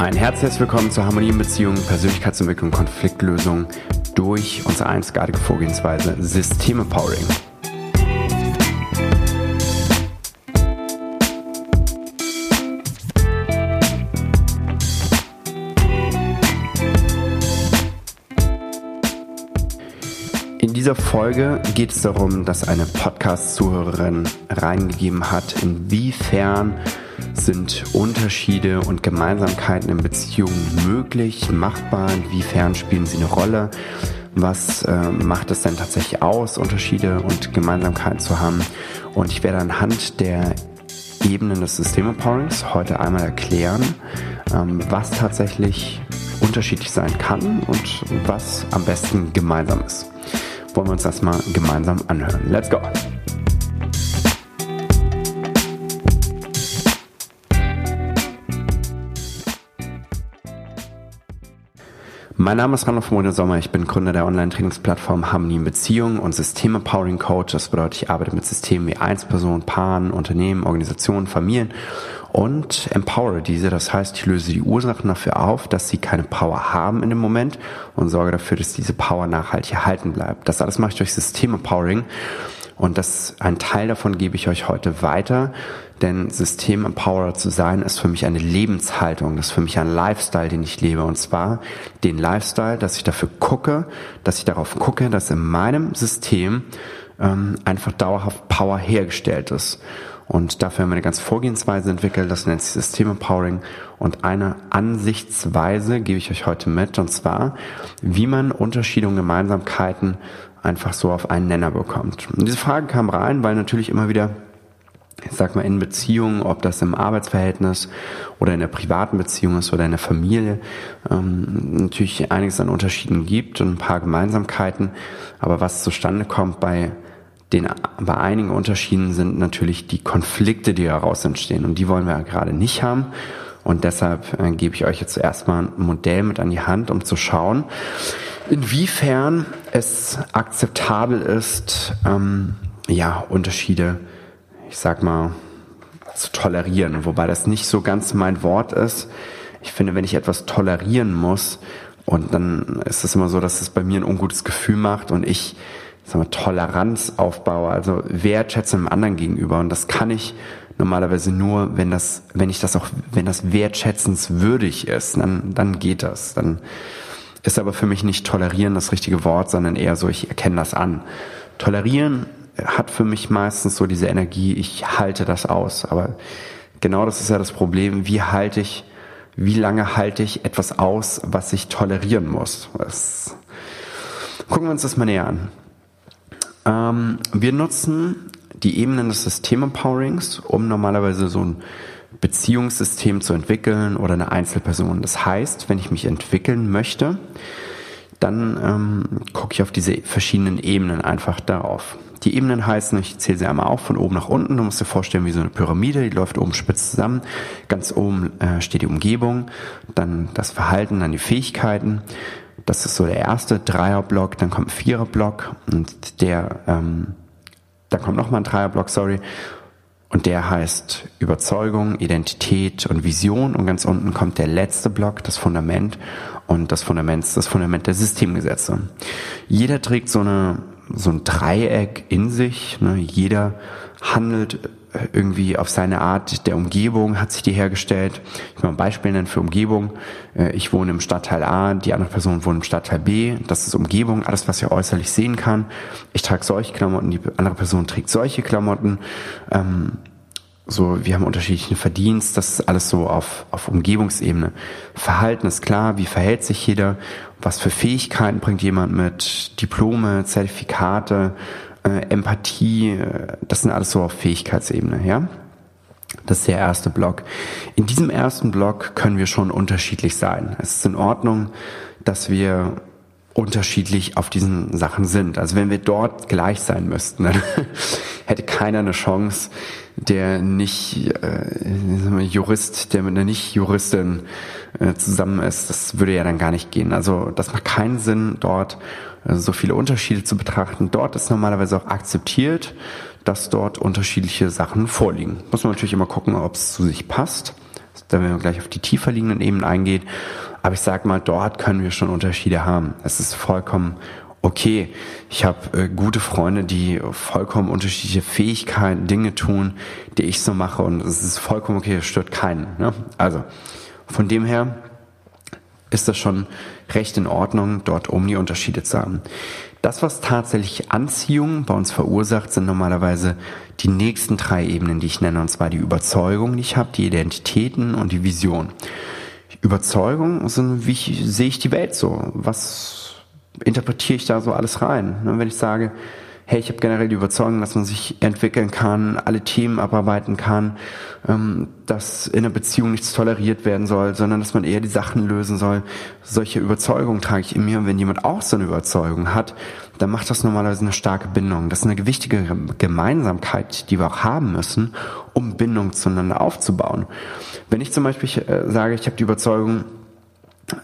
Ein herzliches Willkommen zur Harmonie in Beziehungen, Persönlichkeitsentwicklung, Konfliktlösung durch unsere einzigartige Vorgehensweise Systeme Powering. In dieser Folge geht es darum, dass eine Podcast-Zuhörerin reingegeben hat, inwiefern sind Unterschiede und Gemeinsamkeiten in Beziehungen möglich, machbar? Inwiefern spielen sie eine Rolle? Was äh, macht es denn tatsächlich aus, Unterschiede und Gemeinsamkeiten zu haben? Und ich werde anhand der Ebenen des System-Empowerings heute einmal erklären, ähm, was tatsächlich unterschiedlich sein kann und was am besten gemeinsam ist. Wollen wir uns das mal gemeinsam anhören. Let's go! Mein Name ist Randolph Mode Sommer. Ich bin Gründer der Online-Trainingsplattform Harmonie in Beziehungen und System-Empowering Coach. Das bedeutet, ich arbeite mit Systemen wie Einzelpersonen, Paaren, Unternehmen, Organisationen, Familien und empowere diese. Das heißt, ich löse die Ursachen dafür auf, dass sie keine Power haben in dem Moment und sorge dafür, dass diese Power nachhaltig erhalten bleibt. Das alles mache ich durch System-Empowering. Und das, ein Teil davon gebe ich euch heute weiter, denn System Empowerer zu sein ist für mich eine Lebenshaltung, das ist für mich ein Lifestyle, den ich lebe. Und zwar den Lifestyle, dass ich dafür gucke, dass ich darauf gucke, dass in meinem System ähm, einfach dauerhaft Power hergestellt ist. Und dafür haben wir eine ganze Vorgehensweise entwickelt, das nennt sich System Empowering. Und eine Ansichtsweise gebe ich euch heute mit, und zwar, wie man Unterschiede und Gemeinsamkeiten einfach so auf einen Nenner bekommt. Und diese Frage kam rein, weil natürlich immer wieder ich sag mal, in Beziehungen, ob das im Arbeitsverhältnis oder in der privaten Beziehung ist oder in der Familie, ähm, natürlich einiges an Unterschieden gibt und ein paar Gemeinsamkeiten. Aber was zustande kommt bei den, bei einigen Unterschieden sind natürlich die Konflikte, die daraus entstehen. Und die wollen wir ja gerade nicht haben. Und deshalb äh, gebe ich euch jetzt erstmal ein Modell mit an die Hand, um zu schauen, inwiefern es akzeptabel ist, ähm, ja, Unterschiede, ich sag mal, zu tolerieren. Wobei das nicht so ganz mein Wort ist. Ich finde, wenn ich etwas tolerieren muss, und dann ist es immer so, dass es bei mir ein ungutes Gefühl macht und ich sag mal, Toleranz aufbaue, also Wertschätzung dem anderen gegenüber. Und das kann ich normalerweise nur, wenn das, wenn ich das auch, wenn das wertschätzenswürdig ist, dann, dann geht das. Dann ist aber für mich nicht tolerieren das richtige Wort, sondern eher so, ich erkenne das an. Tolerieren hat für mich meistens so diese Energie, ich halte das aus. Aber genau das ist ja das Problem. Wie halte ich, wie lange halte ich etwas aus, was ich tolerieren muss? Das, gucken wir uns das mal näher an. Ähm, wir nutzen die Ebenen des System-Empowerings, um normalerweise so ein Beziehungssystem zu entwickeln oder eine Einzelperson. Das heißt, wenn ich mich entwickeln möchte, dann ähm, gucke ich auf diese verschiedenen Ebenen einfach darauf. Die Ebenen heißen, ich zähle sie einmal auf, von oben nach unten. Du musst dir vorstellen, wie so eine Pyramide, die läuft oben spitz zusammen. Ganz oben äh, steht die Umgebung, dann das Verhalten, dann die Fähigkeiten. Das ist so der erste Dreierblock, dann kommt ein Viererblock und der, ähm, dann kommt nochmal ein Dreierblock, sorry. Und der heißt Überzeugung, Identität und Vision. Und ganz unten kommt der letzte Block, das Fundament. Und das Fundament ist das Fundament der Systemgesetze. Jeder trägt so eine, so ein Dreieck in sich. Ne? Jeder handelt irgendwie auf seine Art der Umgebung hat sich die hergestellt. Ich will mal ein Beispiel nennen für Umgebung. Äh, ich wohne im Stadtteil A, die andere Person wohnt im Stadtteil B. Das ist Umgebung, alles, was ihr äußerlich sehen kann. Ich trage solche Klamotten, die andere Person trägt solche Klamotten. Ähm, so, wir haben unterschiedlichen Verdienst, das ist alles so auf, auf Umgebungsebene. Verhalten ist klar, wie verhält sich jeder, was für Fähigkeiten bringt jemand mit, Diplome, Zertifikate, äh, Empathie, äh, das sind alles so auf Fähigkeitsebene, ja. Das ist der erste Block. In diesem ersten Block können wir schon unterschiedlich sein. Es ist in Ordnung, dass wir unterschiedlich auf diesen Sachen sind. Also wenn wir dort gleich sein müssten, dann hätte keiner eine Chance, der nicht äh, Jurist, der mit einer Nicht-Juristin äh, zusammen ist. Das würde ja dann gar nicht gehen. Also das macht keinen Sinn, dort also so viele Unterschiede zu betrachten. Dort ist normalerweise auch akzeptiert, dass dort unterschiedliche Sachen vorliegen. Muss man natürlich immer gucken, ob es zu sich passt. dann werden wir gleich auf die tiefer liegenden Ebenen eingehen. Aber ich sag mal, dort können wir schon Unterschiede haben. Es ist vollkommen okay. Ich habe äh, gute Freunde, die vollkommen unterschiedliche Fähigkeiten, Dinge tun, die ich so mache und es ist vollkommen okay, das stört keinen. Ne? Also von dem her ist das schon recht in Ordnung, dort um die Unterschiede zu haben. Das, was tatsächlich Anziehung bei uns verursacht, sind normalerweise die nächsten drei Ebenen, die ich nenne, und zwar die Überzeugung, die ich habe, die Identitäten und die Vision. Überzeugung sind, wie ich, sehe ich die Welt so? Was interpretiere ich da so alles rein? Ne, wenn ich sage, hey, ich habe generell die Überzeugung, dass man sich entwickeln kann, alle Themen abarbeiten kann, ähm, dass in einer Beziehung nichts toleriert werden soll, sondern dass man eher die Sachen lösen soll. Solche Überzeugungen trage ich in mir. Und wenn jemand auch so eine Überzeugung hat, dann macht das normalerweise eine starke Bindung. Das ist eine gewichtige Gemeinsamkeit, die wir auch haben müssen, um Bindung zueinander aufzubauen. Wenn ich zum Beispiel äh, sage, ich habe die Überzeugung,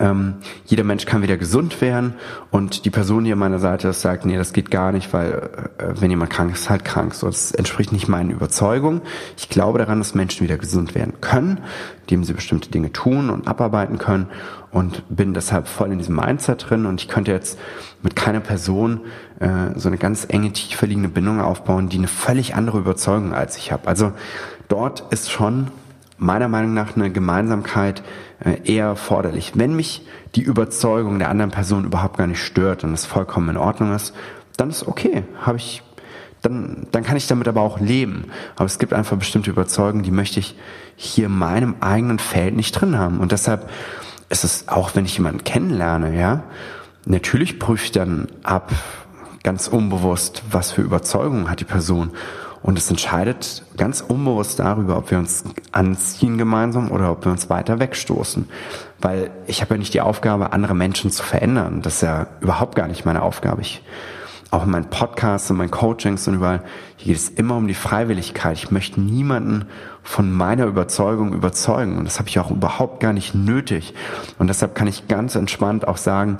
ähm, jeder Mensch kann wieder gesund werden und die Person, die an meiner Seite ist, sagt, nee, das geht gar nicht, weil äh, wenn jemand krank ist, halt krank. So, das entspricht nicht meinen Überzeugungen. Ich glaube daran, dass Menschen wieder gesund werden können, indem sie bestimmte Dinge tun und abarbeiten können und bin deshalb voll in diesem Mindset drin und ich könnte jetzt mit keiner Person äh, so eine ganz enge, tiefer liegende Bindung aufbauen, die eine völlig andere Überzeugung als ich habe. Also dort ist schon meiner Meinung nach eine Gemeinsamkeit äh, eher erforderlich. Wenn mich die Überzeugung der anderen Person überhaupt gar nicht stört und es vollkommen in Ordnung ist, dann ist okay, habe ich dann, dann kann ich damit aber auch leben. Aber es gibt einfach bestimmte Überzeugungen, die möchte ich hier in meinem eigenen Feld nicht drin haben. Und deshalb ist es auch, wenn ich jemanden kennenlerne, ja, natürlich prüfe ich dann ab, ganz unbewusst, was für Überzeugungen hat die Person. Und es entscheidet ganz unbewusst darüber, ob wir uns anziehen gemeinsam oder ob wir uns weiter wegstoßen. Weil ich habe ja nicht die Aufgabe, andere Menschen zu verändern. Das ist ja überhaupt gar nicht meine Aufgabe. Ich, auch in meinen Podcasts und meinen Coachings und überall, hier geht es immer um die Freiwilligkeit. Ich möchte niemanden von meiner Überzeugung überzeugen. Und das habe ich auch überhaupt gar nicht nötig. Und deshalb kann ich ganz entspannt auch sagen,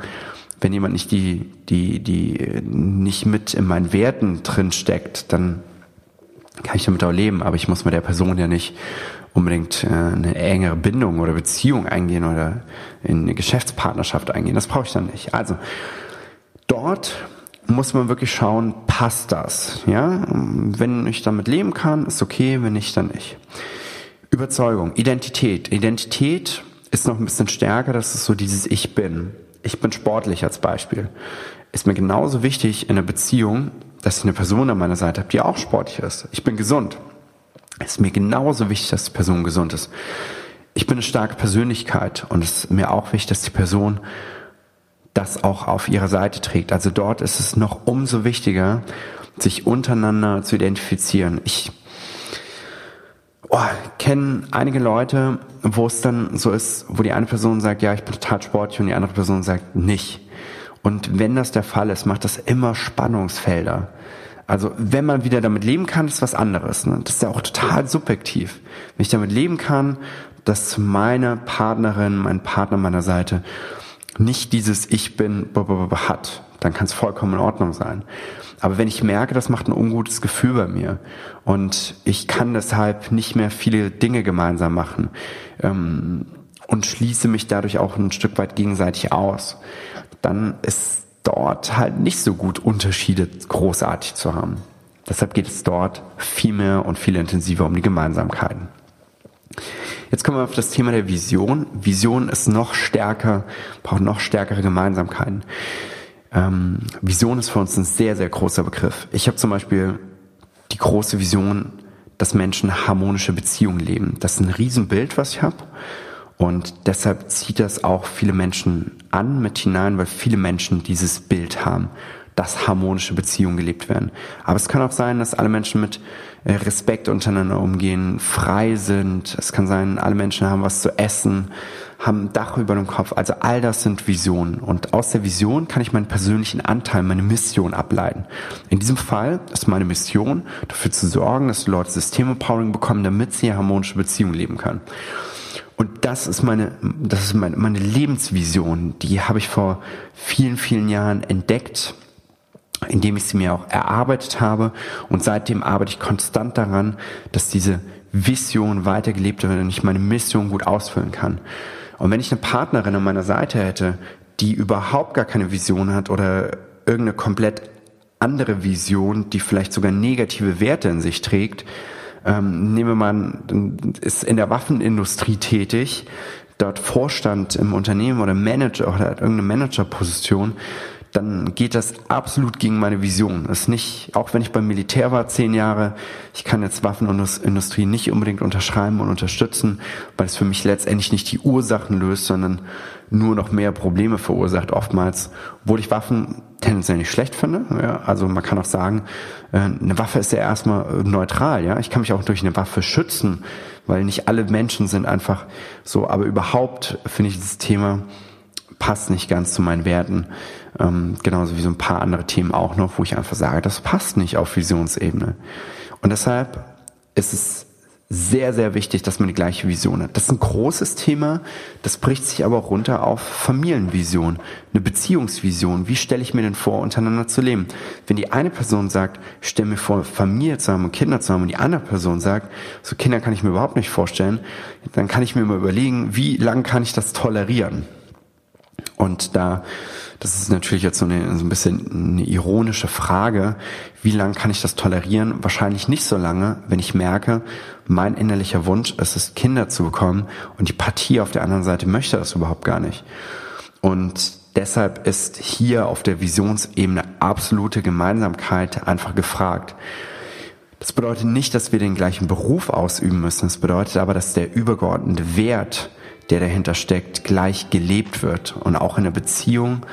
wenn jemand nicht die, die, die nicht mit in meinen Werten drin steckt, dann kann ich damit auch leben, aber ich muss mit der Person ja nicht unbedingt äh, eine engere Bindung oder Beziehung eingehen oder in eine Geschäftspartnerschaft eingehen. Das brauche ich dann nicht. Also dort muss man wirklich schauen, passt das? Ja, wenn ich damit leben kann, ist okay, wenn nicht, dann nicht. Überzeugung, Identität. Identität ist noch ein bisschen stärker, das ist so dieses Ich bin. Ich bin sportlich als Beispiel. Ist mir genauso wichtig in einer Beziehung dass ich eine Person an meiner Seite habe, die auch sportlich ist. Ich bin gesund. Es ist mir genauso wichtig, dass die Person gesund ist. Ich bin eine starke Persönlichkeit und es ist mir auch wichtig, dass die Person das auch auf ihrer Seite trägt. Also dort ist es noch umso wichtiger, sich untereinander zu identifizieren. Ich oh, kenne einige Leute, wo es dann so ist, wo die eine Person sagt, ja, ich bin total sportlich und die andere Person sagt nicht. Und wenn das der Fall ist, macht das immer Spannungsfelder. Also wenn man wieder damit leben kann, ist was anderes. Ne? Das ist ja auch total subjektiv. Wenn ich damit leben kann, dass meine Partnerin, mein Partner meiner Seite nicht dieses Ich bin hat, dann kann es vollkommen in Ordnung sein. Aber wenn ich merke, das macht ein ungutes Gefühl bei mir und ich kann deshalb nicht mehr viele Dinge gemeinsam machen ähm, und schließe mich dadurch auch ein Stück weit gegenseitig aus, dann ist dort halt nicht so gut Unterschiede großartig zu haben. Deshalb geht es dort viel mehr und viel intensiver um die Gemeinsamkeiten. Jetzt kommen wir auf das Thema der Vision. Vision ist noch stärker, braucht noch stärkere Gemeinsamkeiten. Ähm, Vision ist für uns ein sehr, sehr großer Begriff. Ich habe zum Beispiel die große Vision, dass Menschen harmonische Beziehungen leben. Das ist ein Riesenbild, was ich habe. Und deshalb zieht das auch viele Menschen an mit hinein, weil viele Menschen dieses Bild haben, dass harmonische Beziehungen gelebt werden. Aber es kann auch sein, dass alle Menschen mit äh, Respekt untereinander umgehen, frei sind. Es kann sein, alle Menschen haben was zu essen, haben ein Dach über dem Kopf. Also all das sind Visionen. Und aus der Vision kann ich meinen persönlichen Anteil, meine Mission ableiten. In diesem Fall ist meine Mission, dafür zu sorgen, dass die Leute Systemempowering bekommen, damit sie harmonische Beziehungen leben können. Und das ist meine, das ist meine, meine Lebensvision. Die habe ich vor vielen, vielen Jahren entdeckt, indem ich sie mir auch erarbeitet habe. Und seitdem arbeite ich konstant daran, dass diese Vision weitergelebt wird und ich meine Mission gut ausfüllen kann. Und wenn ich eine Partnerin an meiner Seite hätte, die überhaupt gar keine Vision hat oder irgendeine komplett andere Vision, die vielleicht sogar negative Werte in sich trägt, ähm, nehmen wir mal, ist in der Waffenindustrie tätig, dort Vorstand im Unternehmen oder Manager oder irgendeine Managerposition, dann geht das absolut gegen meine Vision. Das ist nicht, auch wenn ich beim Militär war, zehn Jahre, ich kann jetzt Waffenindustrie nicht unbedingt unterschreiben und unterstützen, weil es für mich letztendlich nicht die Ursachen löst, sondern nur noch mehr Probleme verursacht oftmals, obwohl ich Waffen tendenziell nicht schlecht finde. Ja, also man kann auch sagen, äh, eine Waffe ist ja erstmal neutral. Ja, ich kann mich auch durch eine Waffe schützen, weil nicht alle Menschen sind einfach so. Aber überhaupt finde ich dieses Thema passt nicht ganz zu meinen Werten. Ähm, genauso wie so ein paar andere Themen auch noch, wo ich einfach sage, das passt nicht auf Visionsebene. Und deshalb ist es sehr, sehr wichtig, dass man die gleiche Vision hat. Das ist ein großes Thema, das bricht sich aber auch runter auf Familienvision, eine Beziehungsvision. Wie stelle ich mir denn vor, untereinander zu leben? Wenn die eine Person sagt, stell mir vor, Familie zu haben und Kinder zu haben, und die andere Person sagt, so Kinder kann ich mir überhaupt nicht vorstellen, dann kann ich mir mal überlegen, wie lang kann ich das tolerieren? Und da, das ist natürlich jetzt so, eine, so ein bisschen eine ironische Frage, wie lange kann ich das tolerieren? Wahrscheinlich nicht so lange, wenn ich merke, mein innerlicher Wunsch ist es, Kinder zu bekommen und die Partie auf der anderen Seite möchte das überhaupt gar nicht. Und deshalb ist hier auf der Visionsebene absolute Gemeinsamkeit einfach gefragt. Das bedeutet nicht, dass wir den gleichen Beruf ausüben müssen. Das bedeutet aber, dass der übergeordnete Wert der dahinter steckt, gleich gelebt wird und auch in der Beziehung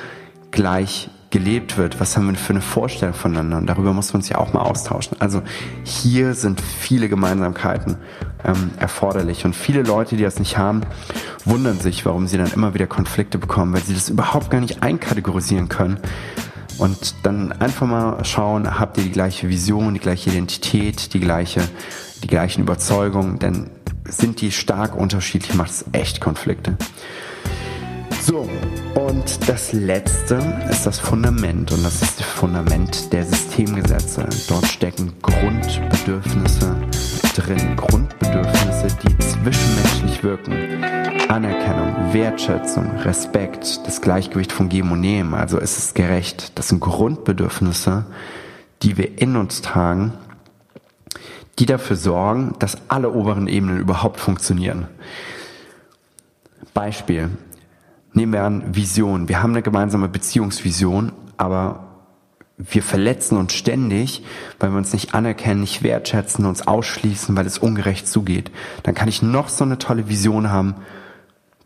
gleich gelebt wird. Was haben wir für eine Vorstellung voneinander? Und darüber muss man sich auch mal austauschen. Also hier sind viele Gemeinsamkeiten ähm, erforderlich. Und viele Leute, die das nicht haben, wundern sich, warum sie dann immer wieder Konflikte bekommen, weil sie das überhaupt gar nicht einkategorisieren können. Und dann einfach mal schauen, habt ihr die gleiche Vision, die gleiche Identität, die gleiche, die gleichen Überzeugungen, denn sind die stark unterschiedlich, macht es echt Konflikte. So, und das letzte ist das Fundament und das ist das Fundament der Systemgesetze. Dort stecken Grundbedürfnisse drin, Grundbedürfnisse, die zwischenmenschlich wirken. Anerkennung, Wertschätzung, Respekt, das Gleichgewicht von Geben und Nehmen, also ist es gerecht. Das sind Grundbedürfnisse, die wir in uns tragen die dafür sorgen, dass alle oberen Ebenen überhaupt funktionieren. Beispiel. Nehmen wir an Vision. Wir haben eine gemeinsame Beziehungsvision, aber wir verletzen uns ständig, weil wir uns nicht anerkennen, nicht wertschätzen, uns ausschließen, weil es ungerecht zugeht. Dann kann ich noch so eine tolle Vision haben.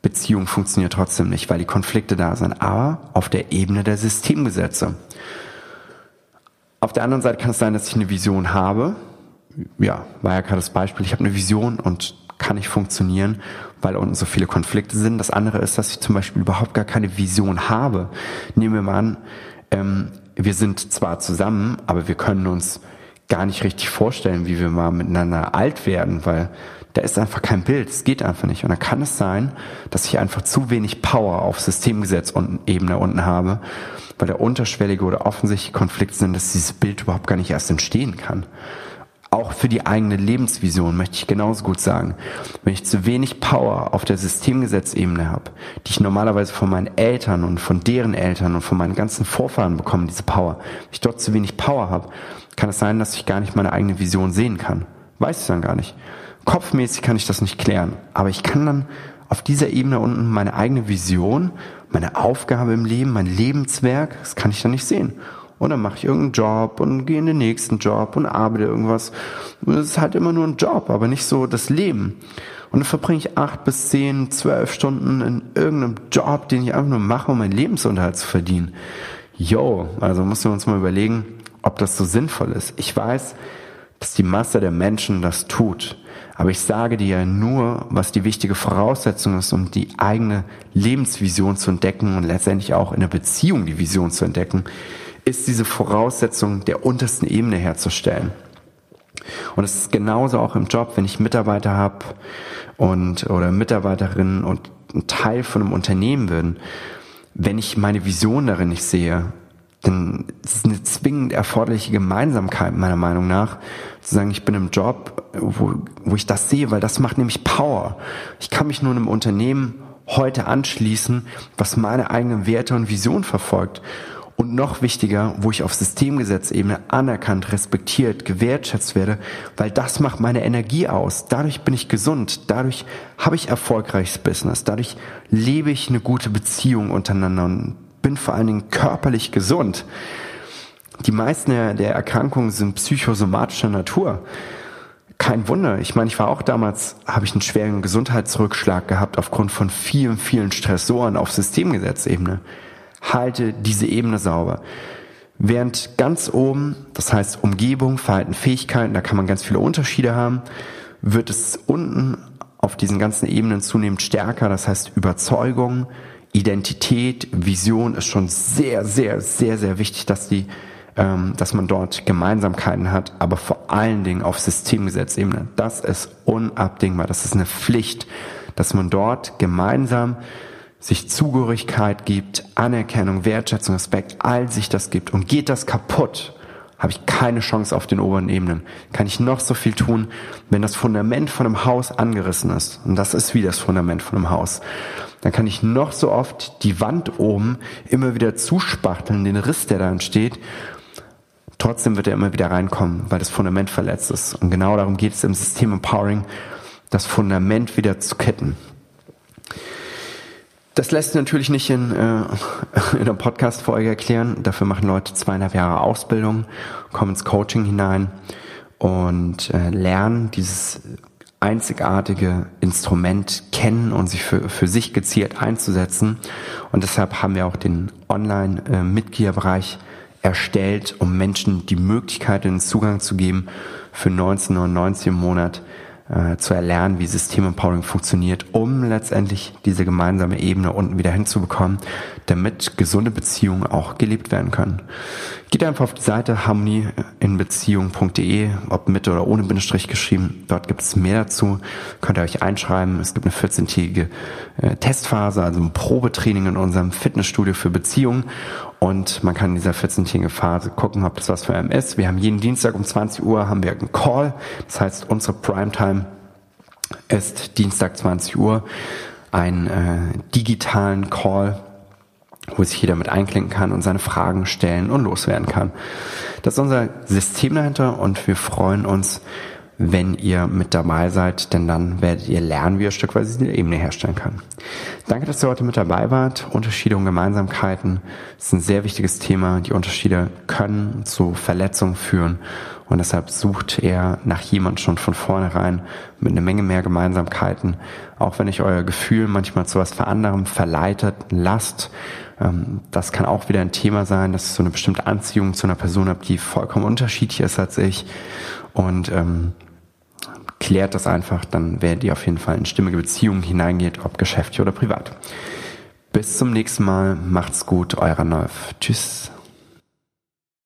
Beziehung funktioniert trotzdem nicht, weil die Konflikte da sind. Aber auf der Ebene der Systemgesetze. Auf der anderen Seite kann es sein, dass ich eine Vision habe, ja, war ja gerade das Beispiel, ich habe eine Vision und kann nicht funktionieren, weil unten so viele Konflikte sind. Das andere ist, dass ich zum Beispiel überhaupt gar keine Vision habe. Nehmen wir mal an, ähm, wir sind zwar zusammen, aber wir können uns gar nicht richtig vorstellen, wie wir mal miteinander alt werden, weil da ist einfach kein Bild, es geht einfach nicht. Und dann kann es sein, dass ich einfach zu wenig Power auf Systemgesetz und Ebene unten habe, weil der unterschwellige oder offensichtliche Konflikt sind, dass dieses Bild überhaupt gar nicht erst entstehen kann auch für die eigene Lebensvision möchte ich genauso gut sagen. Wenn ich zu wenig Power auf der Systemgesetzebene habe, die ich normalerweise von meinen Eltern und von deren Eltern und von meinen ganzen Vorfahren bekomme, diese Power, wenn ich dort zu wenig Power habe, kann es sein, dass ich gar nicht meine eigene Vision sehen kann. Weiß ich dann gar nicht. Kopfmäßig kann ich das nicht klären, aber ich kann dann auf dieser Ebene unten meine eigene Vision, meine Aufgabe im Leben, mein Lebenswerk, das kann ich dann nicht sehen. Und dann mache ich irgendeinen Job und gehe in den nächsten Job und arbeite irgendwas. Und es ist halt immer nur ein Job, aber nicht so das Leben. Und dann verbringe ich acht bis zehn, zwölf Stunden in irgendeinem Job, den ich einfach nur mache, um meinen Lebensunterhalt zu verdienen. Yo, also müssen wir uns mal überlegen, ob das so sinnvoll ist. Ich weiß, dass die Masse der Menschen das tut. Aber ich sage dir ja nur, was die wichtige Voraussetzung ist, um die eigene Lebensvision zu entdecken und letztendlich auch in der Beziehung die Vision zu entdecken ist diese Voraussetzung der untersten Ebene herzustellen. Und es ist genauso auch im Job, wenn ich Mitarbeiter habe und oder Mitarbeiterinnen und ein Teil von einem Unternehmen bin, wenn ich meine Vision darin nicht sehe, Denn es ist eine zwingend erforderliche Gemeinsamkeit meiner Meinung nach, zu sagen, ich bin im Job, wo, wo ich das sehe, weil das macht nämlich Power. Ich kann mich nur einem Unternehmen heute anschließen, was meine eigenen Werte und Vision verfolgt. Und noch wichtiger, wo ich auf Systemgesetzebene anerkannt, respektiert, gewertschätzt werde, weil das macht meine Energie aus. Dadurch bin ich gesund, dadurch habe ich erfolgreiches Business, dadurch lebe ich eine gute Beziehung untereinander und bin vor allen Dingen körperlich gesund. Die meisten der Erkrankungen sind psychosomatischer Natur. Kein Wunder. Ich meine, ich war auch damals, habe ich einen schweren Gesundheitsrückschlag gehabt aufgrund von vielen, vielen Stressoren auf Systemgesetzebene halte diese Ebene sauber. Während ganz oben, das heißt Umgebung, Verhalten, Fähigkeiten, da kann man ganz viele Unterschiede haben, wird es unten auf diesen ganzen Ebenen zunehmend stärker, das heißt Überzeugung, Identität, Vision ist schon sehr, sehr, sehr, sehr wichtig, dass die, ähm, dass man dort Gemeinsamkeiten hat, aber vor allen Dingen auf Systemgesetzebene. Das ist unabdingbar, das ist eine Pflicht, dass man dort gemeinsam sich Zugehörigkeit gibt, Anerkennung, Wertschätzung, Respekt, all sich das gibt. Und geht das kaputt, habe ich keine Chance auf den oberen Ebenen. Kann ich noch so viel tun, wenn das Fundament von einem Haus angerissen ist. Und das ist wie das Fundament von einem Haus. Dann kann ich noch so oft die Wand oben immer wieder zuspachteln, den Riss, der da entsteht. Trotzdem wird er immer wieder reinkommen, weil das Fundament verletzt ist. Und genau darum geht es im System Empowering, das Fundament wieder zu kitten. Das lässt natürlich nicht in, äh, in einer Podcast-Folge erklären. Dafür machen Leute zweieinhalb Jahre Ausbildung, kommen ins Coaching hinein und äh, lernen dieses einzigartige Instrument kennen und sich für, für sich gezielt einzusetzen. Und deshalb haben wir auch den Online-Mitgliederbereich erstellt, um Menschen die Möglichkeit, den Zugang zu geben, für 19,99 im Monat äh, zu erlernen, wie System Empowering funktioniert, um letztendlich diese gemeinsame Ebene unten wieder hinzubekommen, damit gesunde Beziehungen auch gelebt werden können. Geht einfach auf die Seite harmonieinbeziehung.de, ob mit oder ohne Bindestrich geschrieben. Dort gibt es mehr dazu. Könnt ihr euch einschreiben. Es gibt eine 14-tägige äh, Testphase, also ein Probetraining in unserem Fitnessstudio für Beziehungen. Und man kann in dieser 14-tägigen Phase gucken, ob das was für einen ist. Wir haben jeden Dienstag um 20 Uhr haben wir einen Call. Das heißt, unsere Primetime ist Dienstag 20 Uhr. Einen äh, digitalen Call wo sich jeder mit einklinken kann und seine Fragen stellen und loswerden kann. Das ist unser System dahinter und wir freuen uns, wenn ihr mit dabei seid, denn dann werdet ihr lernen, wie ihr stückweise diese Ebene herstellen kann. Danke, dass ihr heute mit dabei wart. Unterschiede und Gemeinsamkeiten ist ein sehr wichtiges Thema. Die Unterschiede können zu Verletzungen führen und deshalb sucht er nach jemand schon von vornherein mit einer Menge mehr Gemeinsamkeiten. Auch wenn ich euer Gefühl manchmal zu was für anderem verleitet lasst, ähm, das kann auch wieder ein Thema sein, dass ich so eine bestimmte Anziehung zu einer Person habe, die vollkommen unterschiedlich ist als ich. Und ähm, klärt das einfach, dann werdet ihr auf jeden Fall in stimmige Beziehungen hineingeht, ob geschäftlich oder privat. Bis zum nächsten Mal, macht's gut, euer Neuf. Tschüss.